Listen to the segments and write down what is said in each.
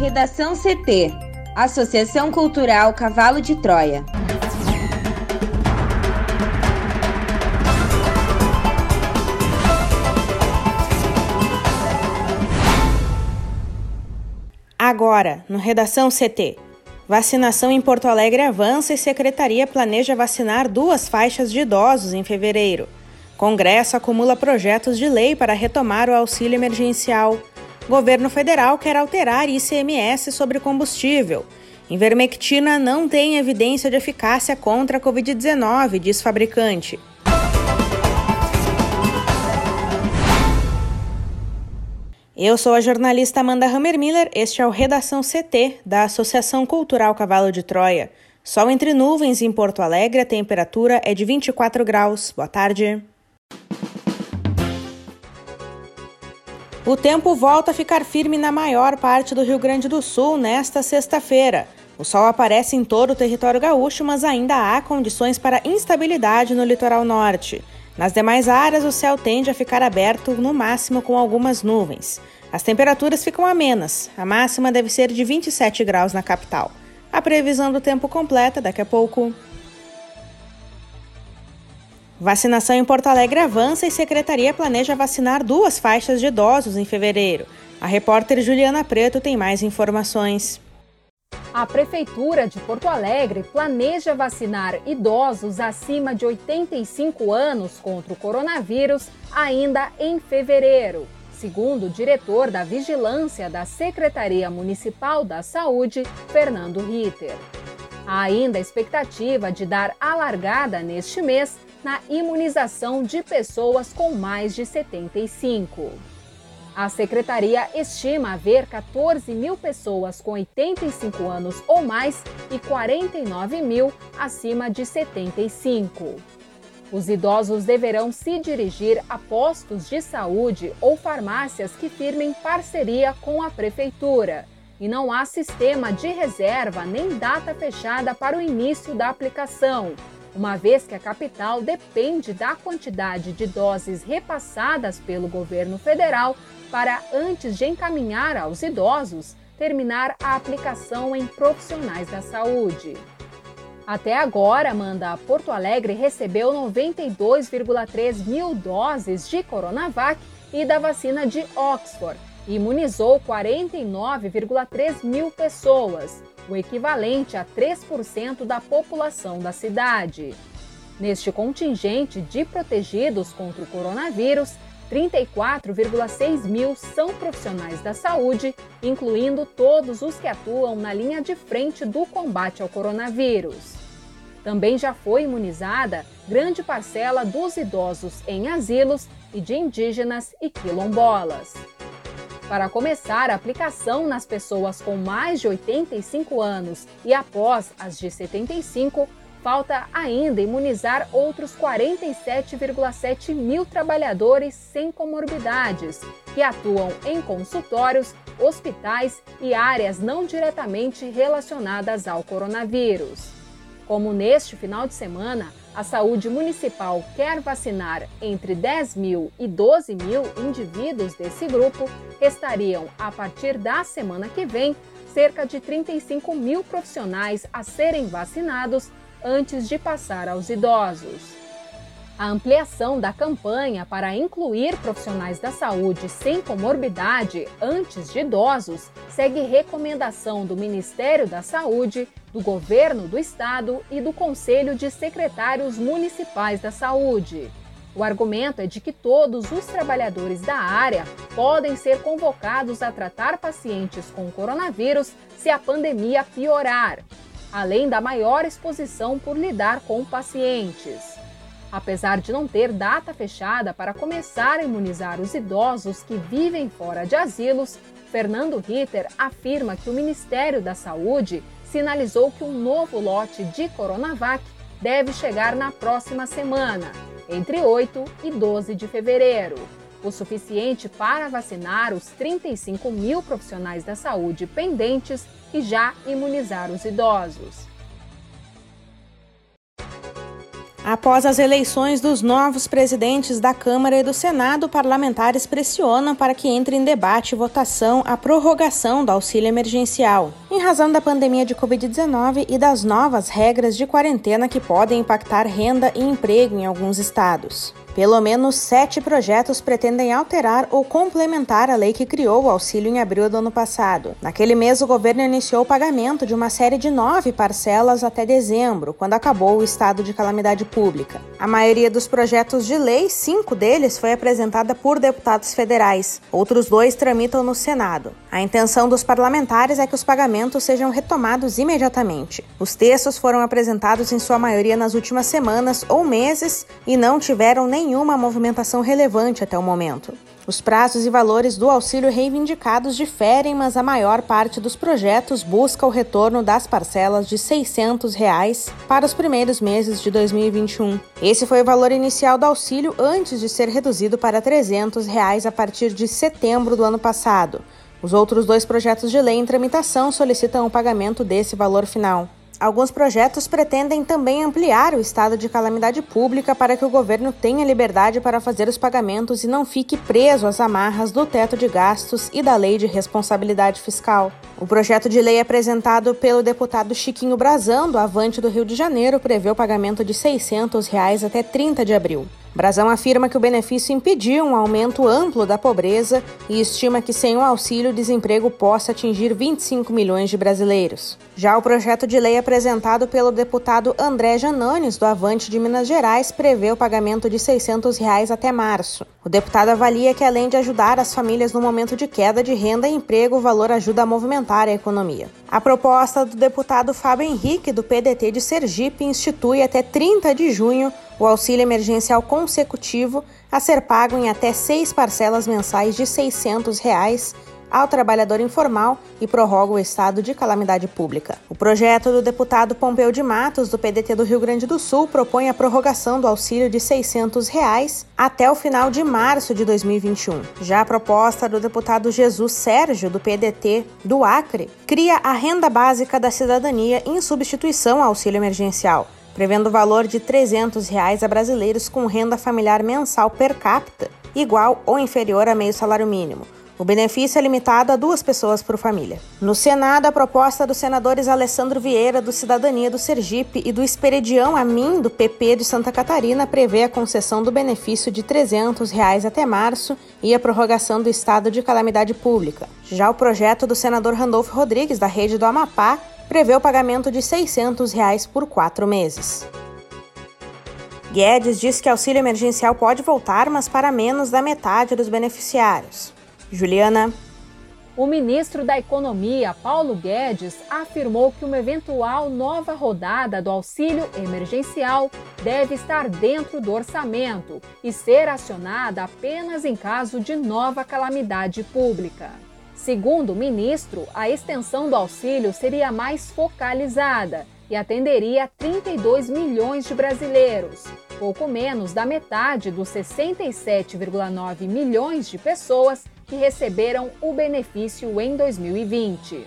Redação CT Associação Cultural Cavalo de Troia. Agora, no Redação CT. Vacinação em Porto Alegre avança e Secretaria planeja vacinar duas faixas de idosos em fevereiro. Congresso acumula projetos de lei para retomar o auxílio emergencial. Governo federal quer alterar ICMS sobre combustível. Invermectina não tem evidência de eficácia contra a Covid-19, diz fabricante. Eu sou a jornalista Amanda Hammermiller, este é o Redação CT, da Associação Cultural Cavalo de Troia. Sol entre nuvens em Porto Alegre, a temperatura é de 24 graus. Boa tarde. O tempo volta a ficar firme na maior parte do Rio Grande do Sul nesta sexta-feira. O sol aparece em todo o território gaúcho, mas ainda há condições para instabilidade no litoral norte. Nas demais áreas, o céu tende a ficar aberto, no máximo com algumas nuvens. As temperaturas ficam amenas, a máxima deve ser de 27 graus na capital. A previsão do tempo completa daqui a pouco. Vacinação em Porto Alegre avança e Secretaria planeja vacinar duas faixas de idosos em fevereiro. A repórter Juliana Preto tem mais informações. A Prefeitura de Porto Alegre planeja vacinar idosos acima de 85 anos contra o coronavírus ainda em fevereiro. Segundo o diretor da Vigilância da Secretaria Municipal da Saúde, Fernando Ritter. Há ainda a expectativa de dar a largada neste mês na imunização de pessoas com mais de 75. A secretaria estima haver 14 mil pessoas com 85 anos ou mais e 49 mil acima de 75. Os idosos deverão se dirigir a postos de saúde ou farmácias que firmem parceria com a prefeitura. E não há sistema de reserva nem data fechada para o início da aplicação, uma vez que a capital depende da quantidade de doses repassadas pelo governo federal para, antes de encaminhar aos idosos, terminar a aplicação em profissionais da saúde. Até agora, Amanda, Porto Alegre recebeu 92,3 mil doses de Coronavac e da vacina de Oxford e imunizou 49,3 mil pessoas, o equivalente a 3% da população da cidade. Neste contingente de protegidos contra o coronavírus, 34,6 mil são profissionais da saúde, incluindo todos os que atuam na linha de frente do combate ao coronavírus. Também já foi imunizada grande parcela dos idosos em asilos e de indígenas e quilombolas. Para começar a aplicação nas pessoas com mais de 85 anos e após as de 75, falta ainda imunizar outros 47,7 mil trabalhadores sem comorbidades, que atuam em consultórios, hospitais e áreas não diretamente relacionadas ao coronavírus. Como neste final de semana, a saúde municipal quer vacinar entre 10 mil e 12 mil indivíduos desse grupo, restariam, a partir da semana que vem, cerca de 35 mil profissionais a serem vacinados antes de passar aos idosos. A ampliação da campanha para incluir profissionais da saúde sem comorbidade antes de idosos segue recomendação do Ministério da Saúde, do Governo do Estado e do Conselho de Secretários Municipais da Saúde. O argumento é de que todos os trabalhadores da área podem ser convocados a tratar pacientes com coronavírus se a pandemia piorar, além da maior exposição por lidar com pacientes. Apesar de não ter data fechada para começar a imunizar os idosos que vivem fora de asilos, Fernando Ritter afirma que o Ministério da Saúde sinalizou que um novo lote de Coronavac deve chegar na próxima semana, entre 8 e 12 de fevereiro. O suficiente para vacinar os 35 mil profissionais da saúde pendentes e já imunizar os idosos. Após as eleições dos novos presidentes da Câmara e do Senado, parlamentares pressionam para que entre em debate e votação a prorrogação do auxílio emergencial, em razão da pandemia de Covid-19 e das novas regras de quarentena que podem impactar renda e emprego em alguns estados. Pelo menos sete projetos pretendem alterar ou complementar a lei que criou o auxílio em abril do ano passado. Naquele mês, o governo iniciou o pagamento de uma série de nove parcelas até dezembro, quando acabou o estado de calamidade pública. A maioria dos projetos de lei, cinco deles, foi apresentada por deputados federais. Outros dois tramitam no Senado. A intenção dos parlamentares é que os pagamentos sejam retomados imediatamente. Os textos foram apresentados em sua maioria nas últimas semanas ou meses e não tiveram nem nenhuma movimentação relevante até o momento. Os prazos e valores do auxílio reivindicados diferem, mas a maior parte dos projetos busca o retorno das parcelas de 600 reais para os primeiros meses de 2021. Esse foi o valor inicial do auxílio antes de ser reduzido para 300 reais a partir de setembro do ano passado. Os outros dois projetos de lei em tramitação solicitam o pagamento desse valor final. Alguns projetos pretendem também ampliar o estado de calamidade pública para que o governo tenha liberdade para fazer os pagamentos e não fique preso às amarras do teto de gastos e da lei de responsabilidade fiscal. O projeto de lei apresentado pelo deputado Chiquinho Brazão, do Avante do Rio de Janeiro, prevê o pagamento de 600 reais até 30 de abril. Brazão afirma que o benefício impediu um aumento amplo da pobreza e estima que sem o auxílio o desemprego possa atingir 25 milhões de brasileiros. Já o projeto de lei apresentado pelo deputado André Janones, do Avante de Minas Gerais, prevê o pagamento de 600 reais até março. O deputado avalia que, além de ajudar as famílias no momento de queda de renda e emprego, o valor ajuda a movimentar a economia. A proposta do deputado Fábio Henrique, do PDT de Sergipe, institui até 30 de junho o auxílio emergencial consecutivo a ser pago em até seis parcelas mensais de 600 reais ao trabalhador informal e prorroga o estado de calamidade pública. O projeto do deputado Pompeu de Matos, do PDT do Rio Grande do Sul, propõe a prorrogação do auxílio de 600 reais até o final de março de 2021. Já a proposta do deputado Jesus Sérgio, do PDT do Acre, cria a renda básica da cidadania em substituição ao auxílio emergencial prevendo o valor de 300 reais a brasileiros com renda familiar mensal per capita igual ou inferior a meio salário mínimo. O benefício é limitado a duas pessoas por família. No Senado, a proposta dos senadores Alessandro Vieira, do Cidadania do Sergipe, e do Esperedião Amin, do PP de Santa Catarina, prevê a concessão do benefício de 300 reais até março e a prorrogação do estado de calamidade pública. Já o projeto do senador Randolfo Rodrigues, da rede do Amapá, prevê o pagamento de 600 reais por quatro meses. Guedes diz que auxílio emergencial pode voltar, mas para menos da metade dos beneficiários. Juliana. O ministro da Economia, Paulo Guedes, afirmou que uma eventual nova rodada do auxílio emergencial deve estar dentro do orçamento e ser acionada apenas em caso de nova calamidade pública. Segundo o ministro, a extensão do auxílio seria mais focalizada e atenderia a 32 milhões de brasileiros, pouco menos da metade dos 67,9 milhões de pessoas que receberam o benefício em 2020.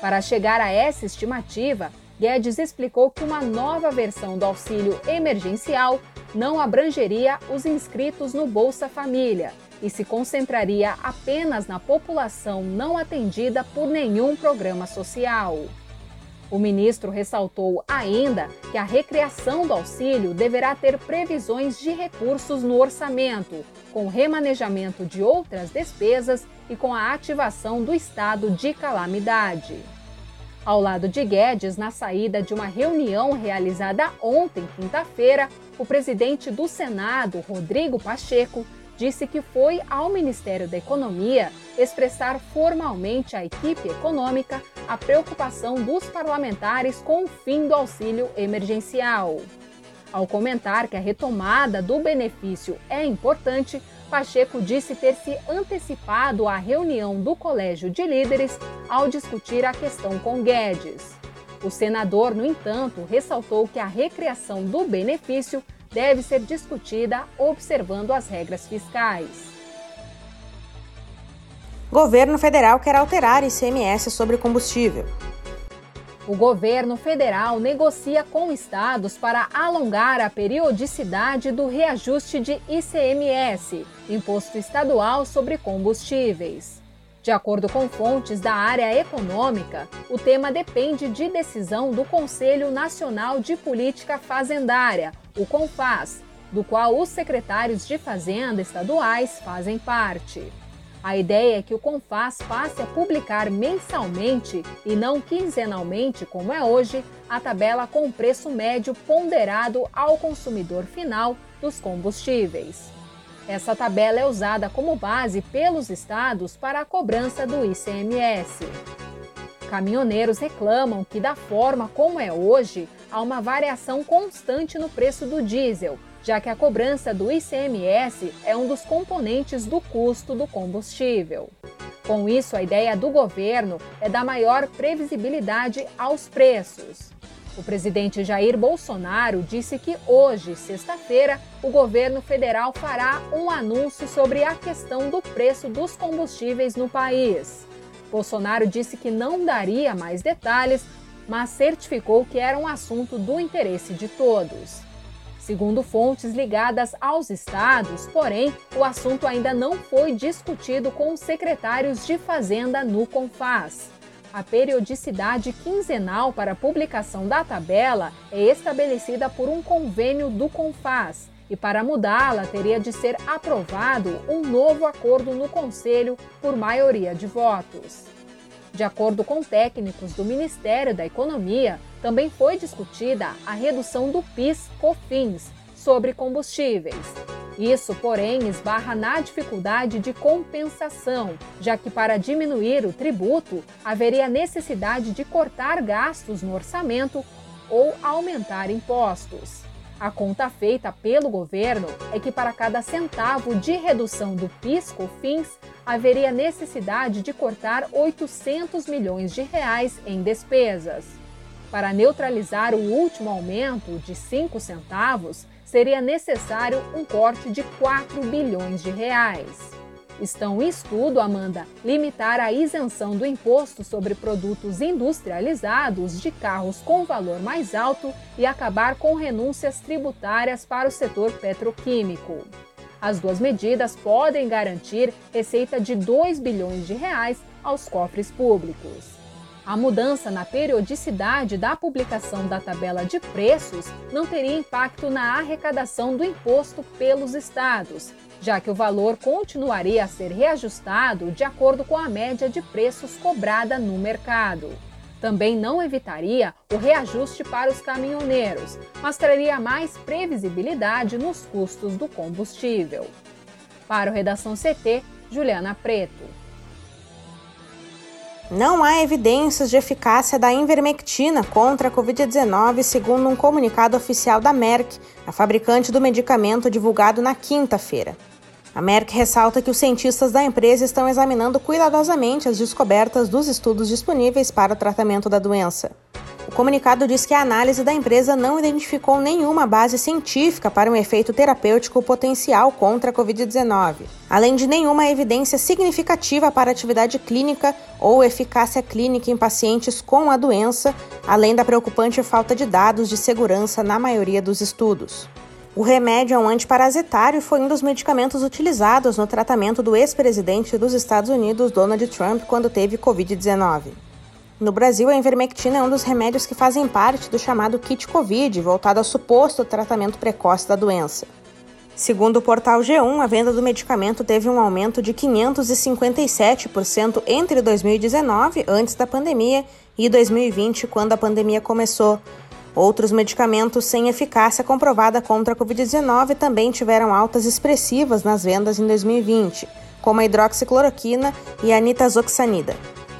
Para chegar a essa estimativa, Guedes explicou que uma nova versão do auxílio emergencial não abrangeria os inscritos no Bolsa Família e se concentraria apenas na população não atendida por nenhum programa social. O ministro ressaltou ainda que a recriação do auxílio deverá ter previsões de recursos no orçamento, com remanejamento de outras despesas e com a ativação do estado de calamidade. Ao lado de Guedes, na saída de uma reunião realizada ontem, quinta-feira, o presidente do Senado, Rodrigo Pacheco, disse que foi ao Ministério da Economia expressar formalmente à equipe econômica a preocupação dos parlamentares com o fim do auxílio emergencial. Ao comentar que a retomada do benefício é importante, Pacheco disse ter se antecipado à reunião do Colégio de Líderes ao discutir a questão com Guedes. O senador, no entanto, ressaltou que a recriação do benefício deve ser discutida observando as regras fiscais. Governo federal quer alterar ICMS sobre combustível. O governo federal negocia com estados para alongar a periodicidade do reajuste de ICMS, Imposto Estadual sobre Combustíveis. De acordo com fontes da área econômica, o tema depende de decisão do Conselho Nacional de Política Fazendária, o CONFAS, do qual os secretários de Fazenda estaduais fazem parte. A ideia é que o Confaz passe a publicar mensalmente e não quinzenalmente, como é hoje, a tabela com preço médio ponderado ao consumidor final dos combustíveis. Essa tabela é usada como base pelos estados para a cobrança do ICMS. Caminhoneiros reclamam que, da forma como é hoje, há uma variação constante no preço do diesel, já que a cobrança do ICMS é um dos componentes do custo do combustível. Com isso, a ideia do governo é dar maior previsibilidade aos preços. O presidente Jair Bolsonaro disse que hoje, sexta-feira, o governo federal fará um anúncio sobre a questão do preço dos combustíveis no país. Bolsonaro disse que não daria mais detalhes, mas certificou que era um assunto do interesse de todos. Segundo fontes ligadas aos estados, porém, o assunto ainda não foi discutido com os secretários de Fazenda no Confaz. A periodicidade quinzenal para a publicação da tabela é estabelecida por um convênio do Confaz e para mudá-la teria de ser aprovado um novo acordo no Conselho por maioria de votos. De acordo com técnicos do Ministério da Economia, também foi discutida a redução do PIS/COFINS sobre combustíveis. Isso, porém, esbarra na dificuldade de compensação, já que para diminuir o tributo haveria necessidade de cortar gastos no orçamento ou aumentar impostos. A conta feita pelo governo é que para cada centavo de redução do PIS/COFINS haveria necessidade de cortar 800 milhões de reais em despesas. Para neutralizar o último aumento de 5 centavos, seria necessário um corte de 4 bilhões de reais. Estão em estudo, Amanda, limitar a isenção do imposto sobre produtos industrializados de carros com valor mais alto e acabar com renúncias tributárias para o setor petroquímico. As duas medidas podem garantir receita de 2 bilhões de reais aos cofres públicos. A mudança na periodicidade da publicação da tabela de preços não teria impacto na arrecadação do imposto pelos estados, já que o valor continuaria a ser reajustado de acordo com a média de preços cobrada no mercado. Também não evitaria o reajuste para os caminhoneiros, mas traria mais previsibilidade nos custos do combustível. Para o Redação CT, Juliana Preto. Não há evidências de eficácia da invermectina contra a Covid-19, segundo um comunicado oficial da Merck, a fabricante do medicamento divulgado na quinta-feira. A Merck ressalta que os cientistas da empresa estão examinando cuidadosamente as descobertas dos estudos disponíveis para o tratamento da doença. O comunicado diz que a análise da empresa não identificou nenhuma base científica para um efeito terapêutico potencial contra a Covid-19, além de nenhuma evidência significativa para atividade clínica ou eficácia clínica em pacientes com a doença, além da preocupante falta de dados de segurança na maioria dos estudos. O remédio é um antiparasitário e foi um dos medicamentos utilizados no tratamento do ex-presidente dos Estados Unidos, Donald Trump, quando teve Covid-19. No Brasil, a ivermectina é um dos remédios que fazem parte do chamado kit Covid, voltado ao suposto tratamento precoce da doença. Segundo o portal G1, a venda do medicamento teve um aumento de 557% entre 2019, antes da pandemia, e 2020, quando a pandemia começou, Outros medicamentos sem eficácia comprovada contra a Covid-19 também tiveram altas expressivas nas vendas em 2020, como a hidroxicloroquina e a nitazoxanida.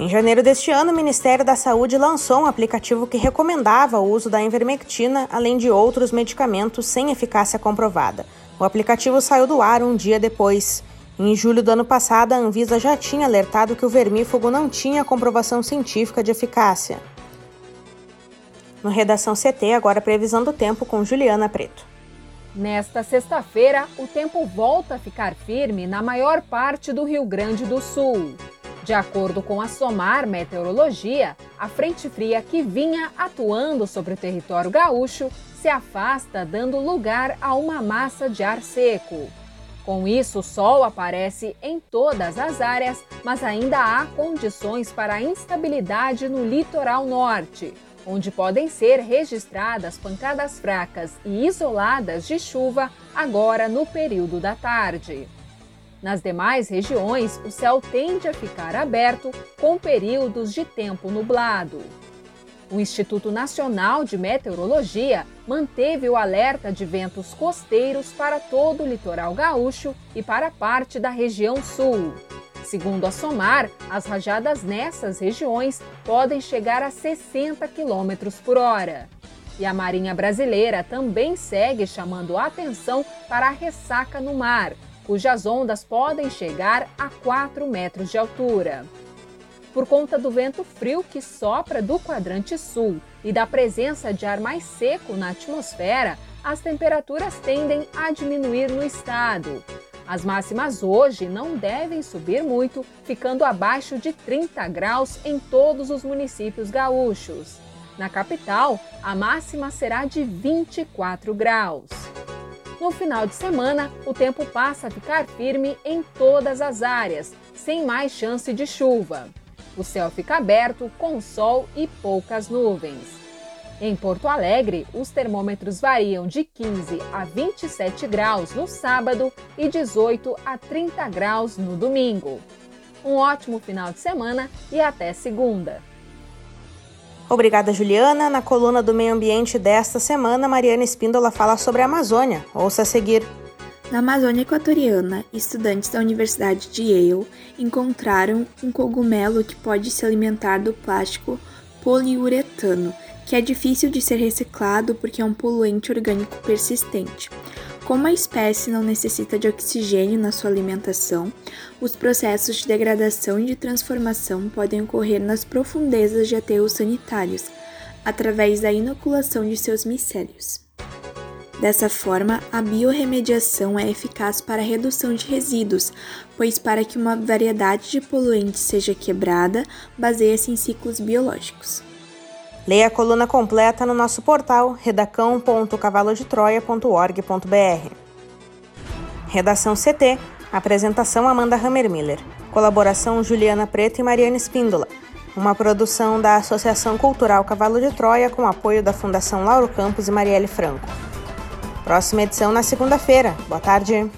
Em janeiro deste ano, o Ministério da Saúde lançou um aplicativo que recomendava o uso da invermectina, além de outros medicamentos sem eficácia comprovada. O aplicativo saiu do ar um dia depois. Em julho do ano passado, a Anvisa já tinha alertado que o vermífugo não tinha comprovação científica de eficácia. No Redação CT, agora previsão do tempo com Juliana Preto. Nesta sexta-feira, o tempo volta a ficar firme na maior parte do Rio Grande do Sul. De acordo com a SOMAR Meteorologia, a frente fria que vinha atuando sobre o território gaúcho se afasta, dando lugar a uma massa de ar seco. Com isso, o sol aparece em todas as áreas, mas ainda há condições para instabilidade no litoral norte, onde podem ser registradas pancadas fracas e isoladas de chuva agora no período da tarde. Nas demais regiões, o céu tende a ficar aberto com períodos de tempo nublado. O Instituto Nacional de Meteorologia manteve o alerta de ventos costeiros para todo o litoral gaúcho e para parte da região sul. Segundo a SOMAR, as rajadas nessas regiões podem chegar a 60 km por hora. E a Marinha Brasileira também segue chamando a atenção para a ressaca no mar, cujas ondas podem chegar a 4 metros de altura. Por conta do vento frio que sopra do quadrante sul e da presença de ar mais seco na atmosfera, as temperaturas tendem a diminuir no estado. As máximas hoje não devem subir muito, ficando abaixo de 30 graus em todos os municípios gaúchos. Na capital, a máxima será de 24 graus. No final de semana, o tempo passa a ficar firme em todas as áreas, sem mais chance de chuva. O céu fica aberto, com sol e poucas nuvens. Em Porto Alegre, os termômetros variam de 15 a 27 graus no sábado e 18 a 30 graus no domingo. Um ótimo final de semana e até segunda! Obrigada, Juliana. Na coluna do Meio Ambiente desta semana, Mariana Espíndola fala sobre a Amazônia. Ouça a seguir. Na Amazônia Equatoriana, estudantes da Universidade de Yale encontraram um cogumelo que pode se alimentar do plástico poliuretano, que é difícil de ser reciclado porque é um poluente orgânico persistente. Como a espécie não necessita de oxigênio na sua alimentação, os processos de degradação e de transformação podem ocorrer nas profundezas de aterros sanitários, através da inoculação de seus micélios. Dessa forma, a biorremediação é eficaz para a redução de resíduos, pois para que uma variedade de poluentes seja quebrada, baseia-se em ciclos biológicos. Leia a coluna completa no nosso portal redacão.cavalodetroia.org.br. Redação CT. Apresentação Amanda Hammermiller. Colaboração Juliana Preto e Mariana Espíndola. Uma produção da Associação Cultural Cavalo de Troia com apoio da Fundação Lauro Campos e Marielle Franco. Próxima edição na segunda-feira. Boa tarde.